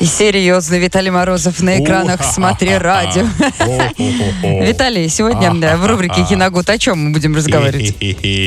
И серьезно, Виталий Морозов на экранах «Смотри радио». Виталий, сегодня да, в рубрике «Киногуд» о чем мы будем разговаривать?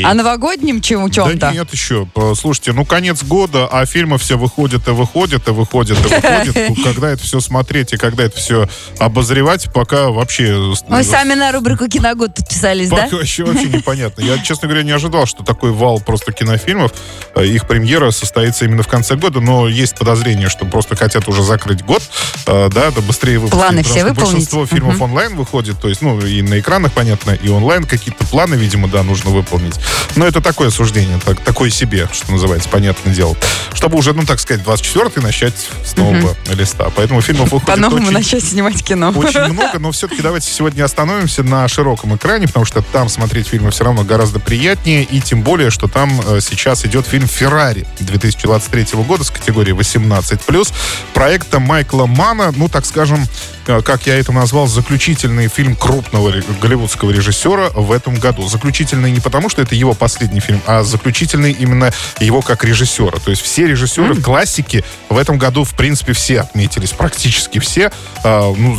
О новогоднем чем- чем-то? Да нет еще. Слушайте, ну конец года, а фильмы все выходят и выходят, и выходят, и выходят. Ну, Когда это все смотреть и когда это все обозревать, пока вообще... Вы сами на рубрику «Киногуд» подписались, да? Пока еще вообще непонятно. Я, честно говоря, не ожидал, что такой вал просто кинофильмов, э, их премьера состоится именно в конце года, но есть подозрение, что просто хотят уже закрыть год, э, да, да быстрее выпустить. Планы все выполнить? Большинство фильмов онлайн выходит, то есть, ну, и на экранах, понятно, и онлайн какие-то планы, видимо, да, нужно выполнить. Но это такое суждение, так, такое себе, что называется, понятное дело. Чтобы уже, ну, так сказать, 24-й начать с нового листа. Поэтому фильмов выходит По-новому очень- начать снимать кино. очень много, но все-таки давайте сегодня остановимся на широком экране, потому что там смотреть фильмы все равно гораздо приятнее, и тем более, что там э, сейчас идет фильм «Феррари» 2023 года с категории 18+, проекта Майкла Мана, ну, так скажем, как я это назвал, заключительный фильм крупного голливудского режиссера в этом году. Заключительный не потому, что это его последний фильм, а заключительный именно его как режиссера. То есть все режиссеры классики в этом году, в принципе, все отметились, практически все. А, ну,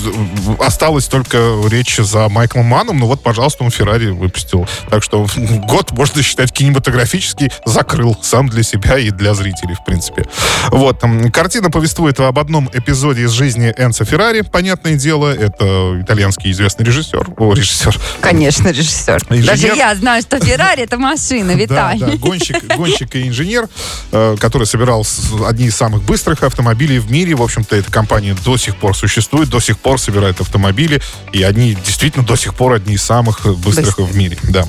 осталось только речь за Майклом Маном, ну вот, пожалуйста, он Феррари выпустил. Так что год, можно считать, кинематографический закрыл сам для себя и для зрителей, в принципе. Вот. Картина повествует об одном эпизоде из жизни Энца Феррари, понятное дело. Это итальянский известный режиссер. О, режиссер. Конечно, режиссер. Инженер. Даже я знаю, что Феррари это машина, Да, Виталий. да, гонщик, гонщик и инженер, э, который собирал одни из самых быстрых автомобилей в мире. В общем-то, эта компания до сих пор существует, до сих пор собирает автомобили, и они действительно до сих пор одни из самых быстрых в мире. Да.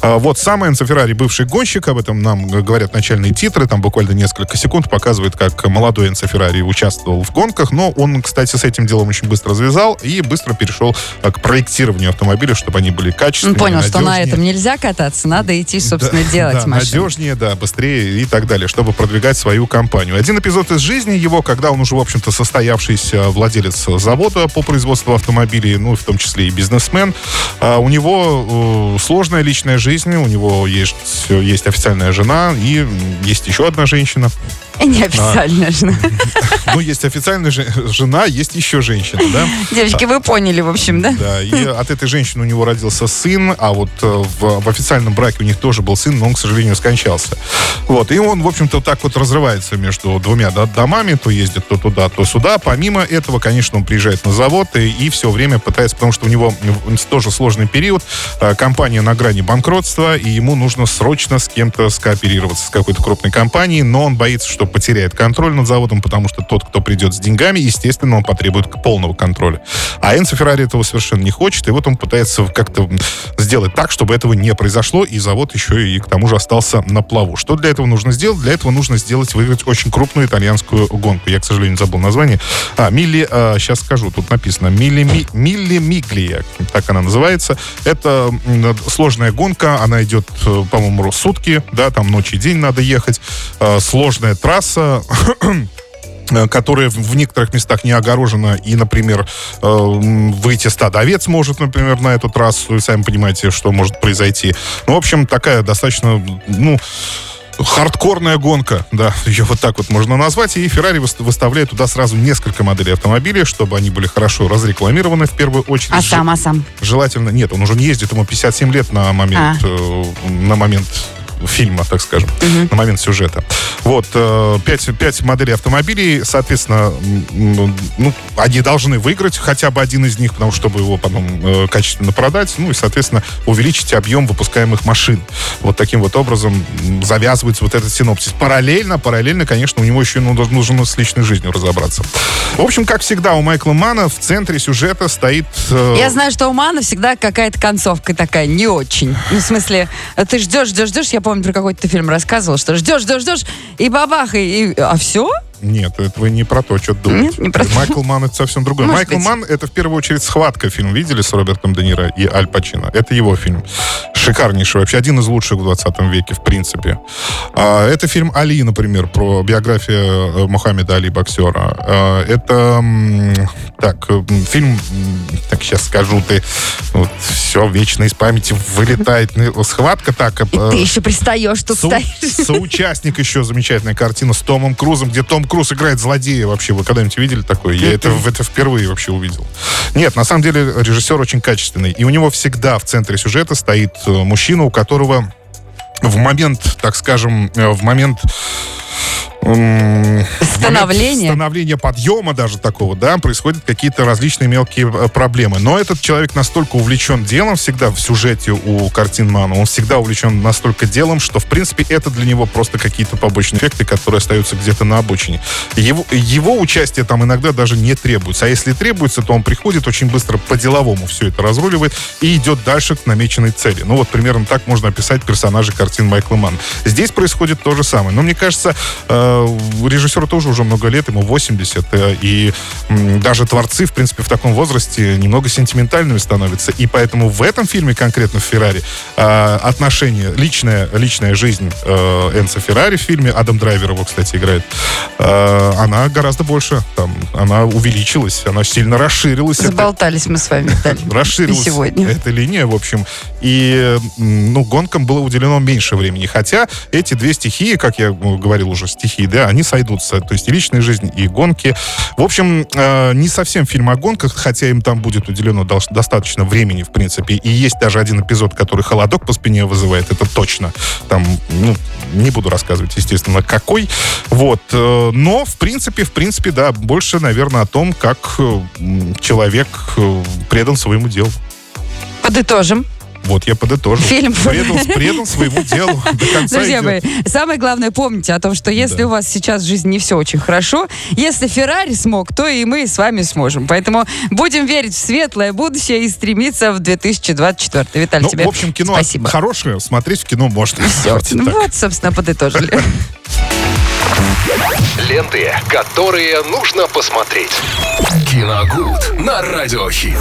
А Вот сам Энцо Феррари, бывший гонщик, об этом нам говорят начальные титры, там буквально несколько секунд показывает, как молодой Энцо Феррари участвовал в гонках, но он, кстати, с этим делом очень быстро завязал и быстро перешел э, к проектированию автомобилей, чтобы они были качественными, понял, что на надежнее. этом нельзя кататься, надо идти, собственно, Да, делать да, машину. надежнее, да, быстрее и так далее, чтобы продвигать свою компанию. Один эпизод из жизни его, когда он уже, в общем-то, состоявшийся владелец завода по производству автомобилей, ну, в том числе и бизнесмен. А у него э, сложная личная жизнь, у него есть, есть официальная жена и есть еще одна женщина. Неофициально же. Ну, есть официальная же- жена, есть еще женщина, да? Девочки, вы поняли, в общем, да? Да, и от этой женщины у него родился сын, а вот э, в, в официальном браке у них тоже был сын, но он, к сожалению, скончался. Вот, и он, в общем-то, так вот разрывается между двумя да, домами, то ездит то туда, то сюда. Помимо этого, конечно, он приезжает на завод и, и все время пытается, потому что у него тоже сложный период, э, компания на грани банкротства, и ему нужно срочно с кем-то скооперироваться, с какой-то крупной компанией, но он боится, что потеряет контроль над заводом, потому что тот, кто придет с деньгами, естественно, он потребует полного контроля. А Энцо Феррари этого совершенно не хочет, и вот он пытается как-то сделать так, чтобы этого не произошло, и завод еще и к тому же остался на плаву. Что для этого нужно сделать? Для этого нужно сделать, выиграть очень крупную итальянскую гонку. Я, к сожалению, забыл название. А, Милли, сейчас скажу, тут написано Милли, Ми- Милли Миглия, так она называется. Это сложная гонка, она идет, э, по-моему, сутки, да, там ночь и день надо ехать. Э, Сложная трасса, э, которая в- некоторых местах не огорожена, и, например, э, выйти стадо овец может, например, на эту трассу, и сами понимаете, что может произойти. Ну, в общем, такая достаточно, ну, хардкорная гонка, да, ее вот так вот можно назвать, и Феррари выс- выставляет туда сразу несколько моделей автомобилей, чтобы они были хорошо разрекламированы в первую очередь. А сам, а сам. Желательно, нет, он уже не ездит, ему 57 лет на момент, А. э, на момент фильма, так скажем, на момент сюжета. Вот, э, пять, пять моделей автомобилей, соответственно, ну, они должны выиграть хотя бы один из них, потому что, чтобы его потом э, качественно продать, ну и, соответственно, увеличить объем выпускаемых машин. Вот таким вот образом завязывается вот этот синопсис. Параллельно, параллельно, конечно, у него еще ну, нужно с личной жизнью разобраться. В общем, как всегда, у Майкла Мана в центре сюжета стоит... э, Я знаю, что у Мана всегда какая-то концовка такая не очень. Ну, в смысле, ты ждешь, ждешь, ждешь. Я помню, про какой-то фильм рассказывал, что ждешь, ждешь, ждешь, и бабах, и, и- а все? Нет, это вы не про то, что думаете. Нет, не про. Майкл Ман это совсем другое. Может Майкл быть. Ман это в первую очередь «Схватка» фильм. Видели с Робертом Де Ниро и Аль Пачино? Это его фильм. Шикарнейший. Вообще один из лучших в 20 веке, в принципе. А, Это фильм «Али», например, про биографию э, Мухаммеда Али, боксера. А, Это, так, э, фильм, так, сейчас скажу, ты, вот, все, вечно из памяти вылетает. Ну, «Схватка», так, И э, ты еще пристаешь, тут Со- стоишь. соучастник еще замечательная картина с Томом Крузом, где Том Круз играет злодея вообще. Вы когда-нибудь видели такое? Я это, это впервые вообще увидел. Нет, на самом деле режиссер очень качественный. И у него всегда в центре сюжета стоит э, мужчина, у которого в момент, так скажем, э, в момент м, Становления. в момент становления подъема даже такого, да, происходят какие-то различные мелкие э, проблемы. Но этот человек настолько увлечен делом всегда в сюжете у картин Мана, он всегда увлечен настолько делом, что, в принципе, это для него просто какие-то побочные эффекты, которые остаются где-то на обочине. Его, его участие там иногда даже не требуется. А если требуется, то он приходит очень быстро по-деловому все это разруливает и идет дальше к намеченной цели. Ну вот примерно так можно описать персонажей картин Майкла Мана. Здесь происходит то же самое. Но мне кажется, э, режиссеру тоже уже много лет, ему 80, э, и даже творцы, в принципе, в таком возрасте немного сентиментальными становятся. И поэтому в этом фильме, конкретно в «Феррари», э, отношения, личная, личная жизнь э, Энца Феррари в фильме, Адам Драйвер его, кстати, играет, э, она гораздо больше, там, она увеличилась, она сильно расширилась. Это- Заболтались мы с вами, Виталий. расширилась сегодня. эта линия, в общем. И, ну, гонкам было уделено меньше времени. Хотя эти две стихии, как я говорил уже, стихии, да, они сойдутся. То есть и личная жизнь, и гонки. В общем, э, не совсем фильм о гонках, хотя им там будет уделено достаточно времени, в принципе. И есть даже один эпизод, который холодок по спине вызывает, это точно. Там, ну, не буду рассказывать, естественно, какой. Вот. э, Но, в принципе, в принципе, да, больше, наверное, о том, как э, человек предан своему делу. Подытожим. Вот, я подытожил. Фильм. Предан, предан своему делу до конца Друзья мои, идет. самое главное помните о том, что если Да. у вас сейчас в жизни не все очень хорошо, если Феррари смог, то и мы с вами сможем. Поэтому будем верить в светлое будущее и стремиться в 2024. Виталий, Ну, тебе в общем, кино спасибо. хорошее, смотреть в кино можно. Все. Давайте так. Вот, собственно, подытожили. Ленты, которые нужно посмотреть. Киногуд на радиохит.